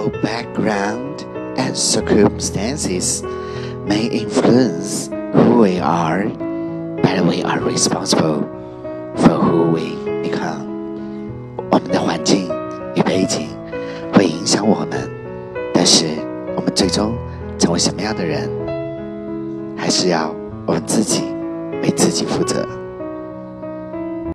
Our background and circumstances may influence who we are, but we are responsible for who we become. 我们的环境与背景会影响我们，但是我们最终成为什么样的人，还是要我们自己为自己负责。